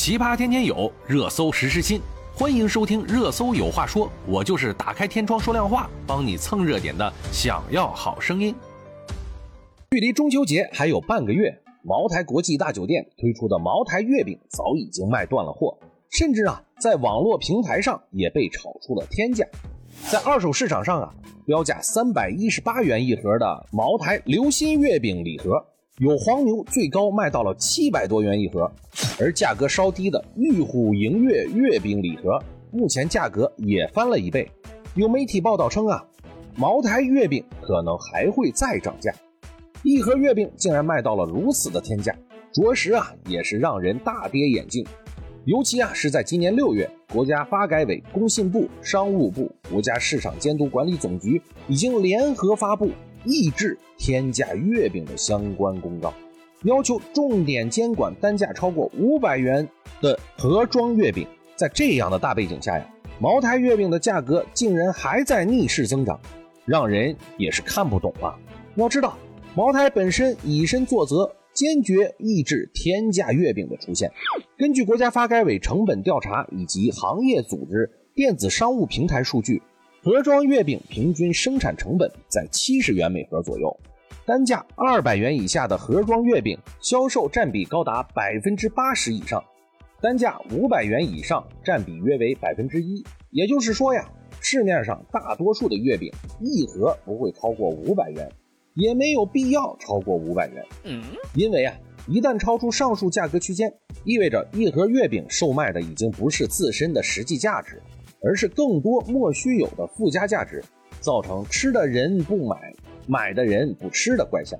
奇葩天天有，热搜时时新。欢迎收听《热搜有话说》，我就是打开天窗说亮话，帮你蹭热点的。想要好声音。距离中秋节还有半个月，茅台国际大酒店推出的茅台月饼早已经卖断了货，甚至啊，在网络平台上也被炒出了天价。在二手市场上啊，标价三百一十八元一盒的茅台流心月饼礼盒。有黄牛最高卖到了七百多元一盒，而价格稍低的玉虎迎月月饼礼盒，目前价格也翻了一倍。有媒体报道称啊，茅台月饼可能还会再涨价。一盒月饼竟然卖到了如此的天价，着实啊也是让人大跌眼镜。尤其啊是在今年六月，国家发改委、工信部、商务部、国家市场监督管理总局已经联合发布。抑制天价月饼的相关公告，要求重点监管单价超过五百元的盒装月饼。在这样的大背景下呀，茅台月饼的价格竟然还在逆势增长，让人也是看不懂啊！要知道，茅台本身以身作则，坚决抑制天价月饼的出现。根据国家发改委成本调查以及行业组织电子商务平台数据。盒装月饼平均生产成本在七十元每盒左右，单价二百元以下的盒装月饼销售占比高达百分之八十以上，单价五百元以上占比约为百分之一。也就是说呀，市面上大多数的月饼一盒不会超过五百元，也没有必要超过五百元。嗯，因为啊，一旦超出上述价格区间，意味着一盒月饼售卖的已经不是自身的实际价值。而是更多莫须有的附加价值，造成吃的人不买，买的人不吃的怪象，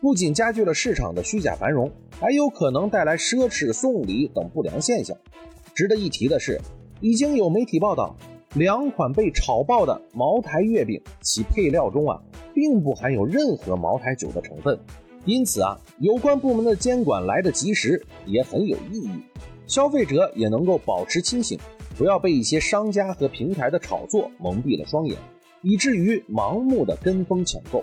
不仅加剧了市场的虚假繁荣，还有可能带来奢侈送礼等不良现象。值得一提的是，已经有媒体报道，两款被炒爆的茅台月饼，其配料中啊，并不含有任何茅台酒的成分。因此啊，有关部门的监管来得及时，也很有意义，消费者也能够保持清醒。不要被一些商家和平台的炒作蒙蔽了双眼，以至于盲目的跟风抢购。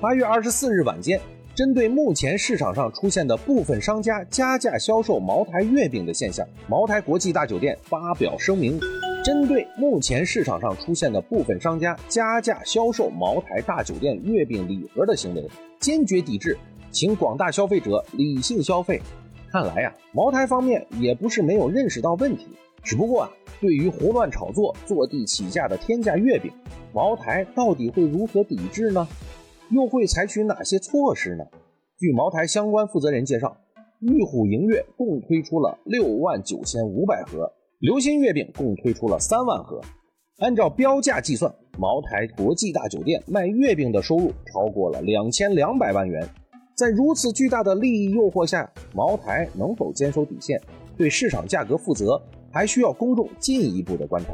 八月二十四日晚间，针对目前市场上出现的部分商家加价销售茅台月饼的现象，茅台国际大酒店发表声明：针对目前市场上出现的部分商家加价销售茅台大酒店月饼礼盒的行为，坚决抵制，请广大消费者理性消费。看来呀，茅台方面也不是没有认识到问题。只不过啊，对于胡乱炒作、坐地起价的天价月饼，茅台到底会如何抵制呢？又会采取哪些措施呢？据茅台相关负责人介绍，玉虎迎月共推出了六万九千五百盒，流心月饼共推出了三万盒。按照标价计算，茅台国际大酒店卖月饼的收入超过了两千两百万元。在如此巨大的利益诱惑下，茅台能否坚守底线，对市场价格负责？还需要公众进一步的观察。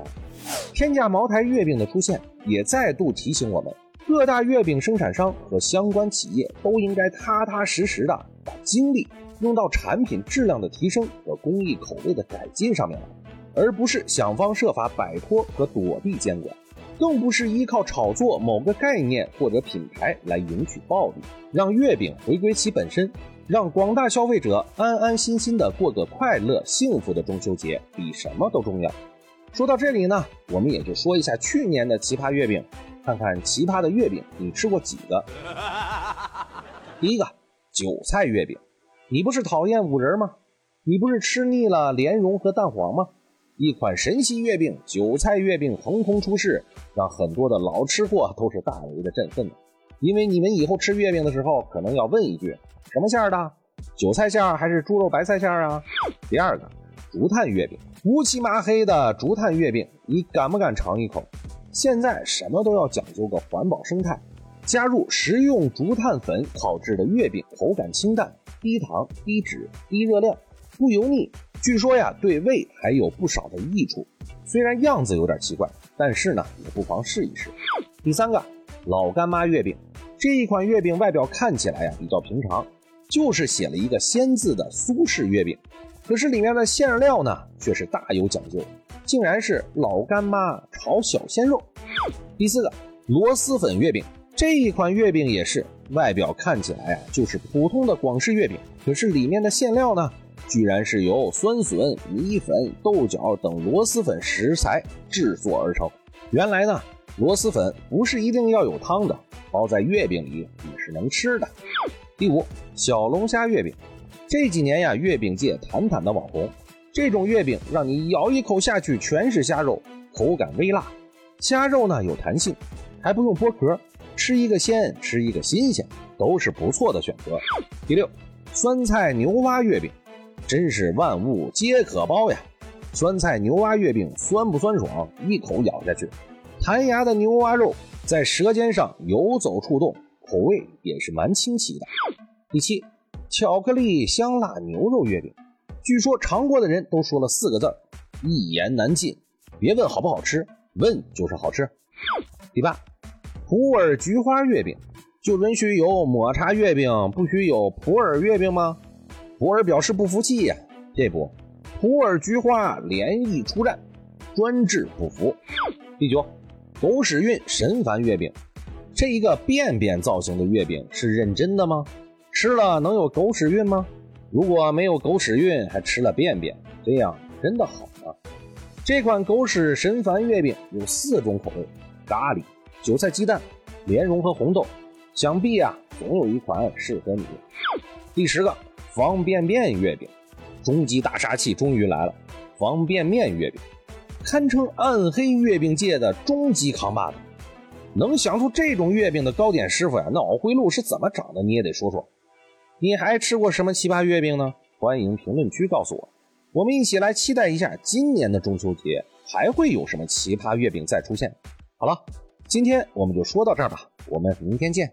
天价茅台月饼的出现，也再度提醒我们，各大月饼生产商和相关企业都应该踏踏实实的把精力用到产品质量的提升和工艺口味的改进上面来，而不是想方设法摆脱和躲避监管，更不是依靠炒作某个概念或者品牌来赢取暴利，让月饼回归其本身。让广大消费者安安心心的过个快乐幸福的中秋节，比什么都重要。说到这里呢，我们也就说一下去年的奇葩月饼，看看奇葩的月饼你吃过几个？第一个，韭菜月饼，你不是讨厌五仁吗？你不是吃腻了莲蓉和蛋黄吗？一款神奇月饼——韭菜月饼横空出世，让很多的老吃货都是大为的振奋。因为你们以后吃月饼的时候，可能要问一句：什么馅儿的？韭菜馅儿还是猪肉白菜馅儿啊？第二个，竹炭月饼，乌漆麻黑的竹炭月饼，你敢不敢尝一口？现在什么都要讲究个环保生态，加入食用竹炭粉烤制的月饼，口感清淡，低糖、低脂、低热量，不油腻。据说呀，对胃还有不少的益处。虽然样子有点奇怪，但是呢，也不妨试一试。第三个。老干妈月饼这一款月饼外表看起来呀比较平常，就是写了一个“鲜”字的苏式月饼，可是里面的馅料呢却是大有讲究，竟然是老干妈炒小鲜肉。第四个螺蛳粉月饼这一款月饼也是外表看起来啊就是普通的广式月饼，可是里面的馅料呢居然是由酸笋、米粉、豆角等螺蛳粉食材制作而成。原来呢，螺蛳粉不是一定要有汤的，包在月饼里也是能吃的。第五，小龙虾月饼，这几年呀，月饼界坦坦的网红。这种月饼让你咬一口下去全是虾肉，口感微辣，虾肉呢有弹性，还不用剥壳，吃一个鲜，吃一个新鲜，都是不错的选择。第六，酸菜牛蛙月饼，真是万物皆可包呀！酸菜牛蛙月饼酸不酸爽？一口咬下去，弹牙的牛蛙肉在舌尖上游走触动，口味也是蛮清奇的。第七，巧克力香辣牛肉月饼。据说尝过的人都说了四个字儿一言难尽。别问好不好吃，问就是好吃。第八，普洱菊花月饼，就允许有抹茶月饼，不许有普洱月饼吗？普洱表示不服气呀，这不，普洱菊花联谊出战，专治不服。第九，狗屎运神烦月饼，这一个便便造型的月饼是认真的吗？吃了能有狗屎运吗？如果没有狗屎运，还吃了便便，这样真的好吗？这款狗屎神烦月饼有四种口味：咖喱、韭菜鸡蛋、莲蓉和红豆。想必啊，总有一款适合你。第十个方便面月饼，终极大杀器终于来了！方便面月饼堪称暗黑月饼界的终极扛把子。能想出这种月饼的糕点师傅呀，脑回路是怎么长的？你也得说说。你还吃过什么奇葩月饼呢？欢迎评论区告诉我，我们一起来期待一下今年的中秋节还会有什么奇葩月饼再出现。好了，今天我们就说到这儿吧，我们明天见。